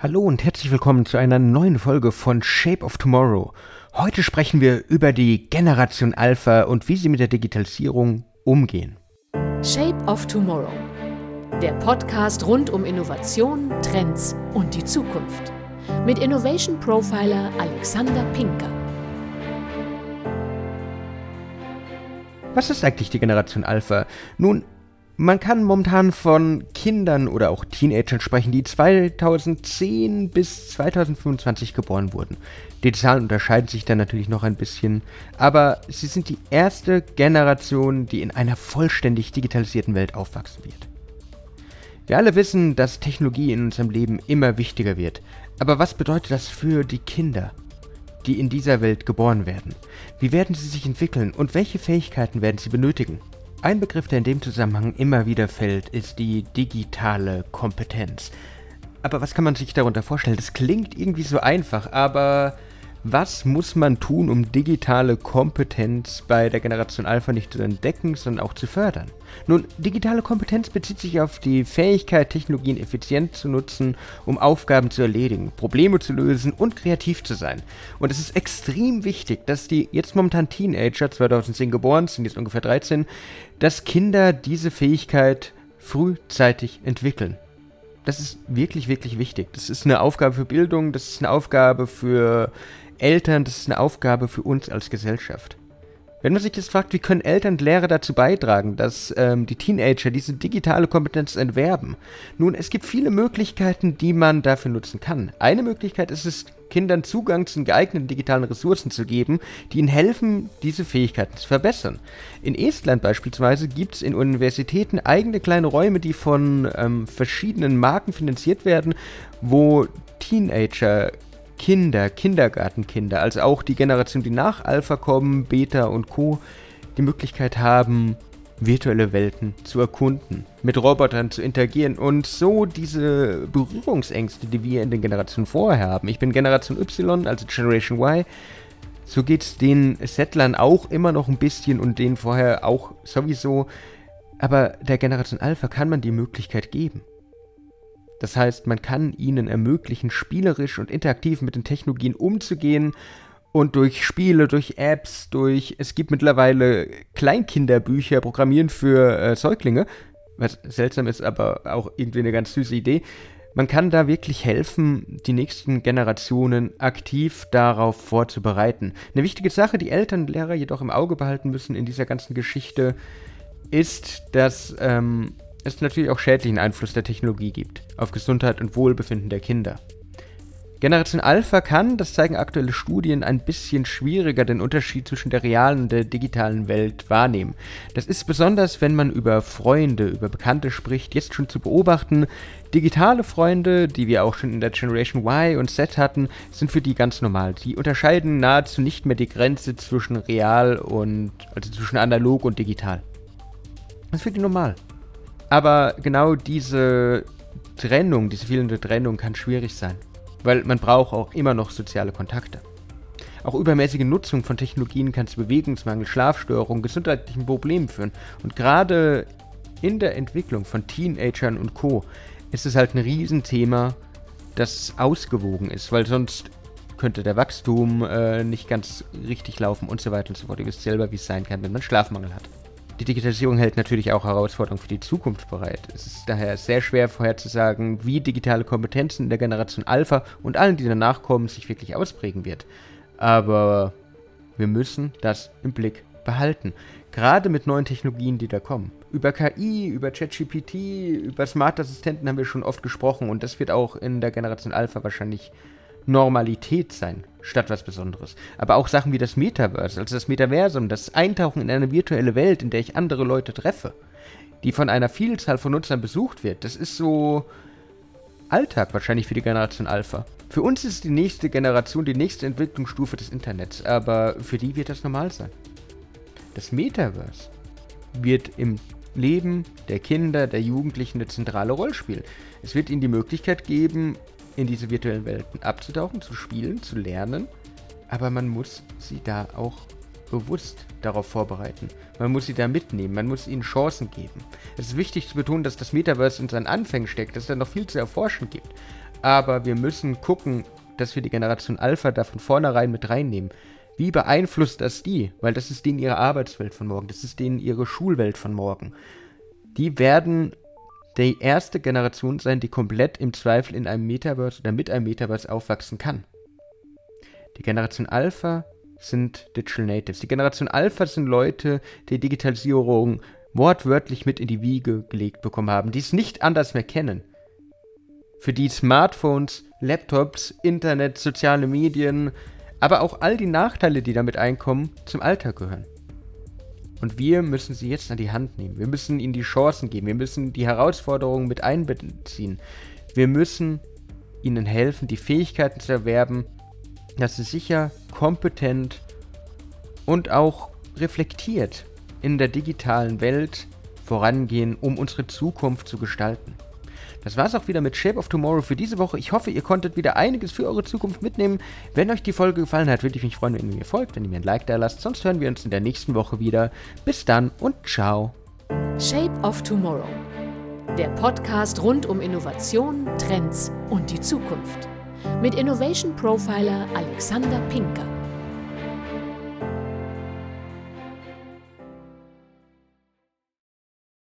Hallo und herzlich willkommen zu einer neuen Folge von Shape of Tomorrow. Heute sprechen wir über die Generation Alpha und wie sie mit der Digitalisierung umgehen. Shape of Tomorrow. Der Podcast rund um Innovation, Trends und die Zukunft. Mit Innovation Profiler Alexander Pinker. Was ist eigentlich die Generation Alpha? Nun, man kann momentan von Kindern oder auch Teenagern sprechen, die 2010 bis 2025 geboren wurden. Die Zahlen unterscheiden sich dann natürlich noch ein bisschen, aber sie sind die erste Generation, die in einer vollständig digitalisierten Welt aufwachsen wird. Wir alle wissen, dass Technologie in unserem Leben immer wichtiger wird. Aber was bedeutet das für die Kinder, die in dieser Welt geboren werden? Wie werden sie sich entwickeln und welche Fähigkeiten werden sie benötigen? Ein Begriff, der in dem Zusammenhang immer wieder fällt, ist die digitale Kompetenz. Aber was kann man sich darunter vorstellen? Das klingt irgendwie so einfach, aber was muss man tun, um digitale Kompetenz bei der Generation Alpha nicht zu entdecken, sondern auch zu fördern? Nun, digitale Kompetenz bezieht sich auf die Fähigkeit, Technologien effizient zu nutzen, um Aufgaben zu erledigen, Probleme zu lösen und kreativ zu sein. Und es ist extrem wichtig, dass die jetzt momentan Teenager, 2010 geboren, sind jetzt ungefähr 13, dass Kinder diese Fähigkeit frühzeitig entwickeln. Das ist wirklich, wirklich wichtig. Das ist eine Aufgabe für Bildung, das ist eine Aufgabe für Eltern, das ist eine Aufgabe für uns als Gesellschaft. Wenn man sich jetzt fragt, wie können Eltern und Lehrer dazu beitragen, dass ähm, die Teenager diese digitale Kompetenz entwerben? Nun, es gibt viele Möglichkeiten, die man dafür nutzen kann. Eine Möglichkeit ist es, Kindern Zugang zu geeigneten digitalen Ressourcen zu geben, die ihnen helfen, diese Fähigkeiten zu verbessern. In Estland beispielsweise gibt es in Universitäten eigene kleine Räume, die von ähm, verschiedenen Marken finanziert werden, wo Teenager Kinder, Kindergartenkinder, also auch die Generation, die nach Alpha kommen, Beta und Co., die Möglichkeit haben, virtuelle Welten zu erkunden, mit Robotern zu interagieren und so diese Berührungsängste, die wir in den Generationen vorher haben. Ich bin Generation Y, also Generation Y. So geht es den Settlern auch immer noch ein bisschen und denen vorher auch sowieso. Aber der Generation Alpha kann man die Möglichkeit geben. Das heißt, man kann ihnen ermöglichen, spielerisch und interaktiv mit den Technologien umzugehen und durch Spiele, durch Apps, durch es gibt mittlerweile Kleinkinderbücher, Programmieren für äh, Säuglinge, was seltsam ist, aber auch irgendwie eine ganz süße Idee. Man kann da wirklich helfen, die nächsten Generationen aktiv darauf vorzubereiten. Eine wichtige Sache, die Eltern und Lehrer jedoch im Auge behalten müssen in dieser ganzen Geschichte, ist, dass ähm, es natürlich auch schädlichen Einfluss der Technologie gibt auf Gesundheit und Wohlbefinden der Kinder. Generation Alpha kann, das zeigen aktuelle Studien, ein bisschen schwieriger den Unterschied zwischen der realen und der digitalen Welt wahrnehmen. Das ist besonders, wenn man über Freunde, über Bekannte spricht, jetzt schon zu beobachten. Digitale Freunde, die wir auch schon in der Generation Y und Z hatten, sind für die ganz normal. Die unterscheiden nahezu nicht mehr die Grenze zwischen real und, also zwischen analog und digital. Das ist für die normal. Aber genau diese Trennung, diese fehlende Trennung kann schwierig sein, weil man braucht auch immer noch soziale Kontakte. Auch übermäßige Nutzung von Technologien kann zu Bewegungsmangel, Schlafstörungen, gesundheitlichen Problemen führen. Und gerade in der Entwicklung von Teenagern und Co. ist es halt ein Riesenthema, das ausgewogen ist, weil sonst könnte der Wachstum äh, nicht ganz richtig laufen und so weiter und so fort. Ihr wisst selber, wie es sein kann, wenn man Schlafmangel hat. Die Digitalisierung hält natürlich auch Herausforderungen für die Zukunft bereit. Es ist daher sehr schwer vorherzusagen, wie digitale Kompetenzen in der Generation Alpha und allen, die danach kommen, sich wirklich ausprägen wird. Aber wir müssen das im Blick behalten. Gerade mit neuen Technologien, die da kommen. Über KI, über ChatGPT, über Smart Assistenten haben wir schon oft gesprochen und das wird auch in der Generation Alpha wahrscheinlich Normalität sein, statt was Besonderes. Aber auch Sachen wie das Metaverse, also das Metaversum, das Eintauchen in eine virtuelle Welt, in der ich andere Leute treffe, die von einer Vielzahl von Nutzern besucht wird, das ist so Alltag wahrscheinlich für die Generation Alpha. Für uns ist die nächste Generation die nächste Entwicklungsstufe des Internets, aber für die wird das normal sein. Das Metaverse wird im Leben der Kinder, der Jugendlichen eine zentrale Rolle spielen. Es wird ihnen die Möglichkeit geben, in diese virtuellen Welten abzutauchen, zu spielen, zu lernen. Aber man muss sie da auch bewusst darauf vorbereiten. Man muss sie da mitnehmen, man muss ihnen Chancen geben. Es ist wichtig zu betonen, dass das Metaverse in seinen Anfängen steckt, dass es da noch viel zu erforschen gibt. aber wir müssen gucken, dass wir die Generation Alpha da von vornherein mit reinnehmen. Wie beeinflusst das die? Weil das ist denen ihre Arbeitswelt von morgen, das ist denen ihre Schulwelt von morgen. Die werden die erste Generation sein, die komplett im Zweifel in einem Metaverse oder mit einem Metaverse aufwachsen kann. Die Generation Alpha sind Digital Natives. Die Generation Alpha sind Leute, die Digitalisierung wortwörtlich mit in die Wiege gelegt bekommen haben, die es nicht anders mehr kennen. Für die Smartphones, Laptops, Internet, soziale Medien, aber auch all die Nachteile, die damit einkommen, zum Alltag gehören. Und wir müssen sie jetzt an die Hand nehmen. Wir müssen ihnen die Chancen geben. Wir müssen die Herausforderungen mit einbeziehen. Wir müssen ihnen helfen, die Fähigkeiten zu erwerben, dass sie sicher, kompetent und auch reflektiert in der digitalen Welt vorangehen, um unsere Zukunft zu gestalten. Das war's auch wieder mit Shape of Tomorrow für diese Woche. Ich hoffe, ihr konntet wieder einiges für eure Zukunft mitnehmen. Wenn euch die Folge gefallen hat, würde ich mich freuen, wenn ihr mir folgt, wenn ihr mir ein Like da lasst. Sonst hören wir uns in der nächsten Woche wieder. Bis dann und ciao. Shape of Tomorrow. Der Podcast rund um Innovation, Trends und die Zukunft. Mit Innovation Profiler Alexander Pinker.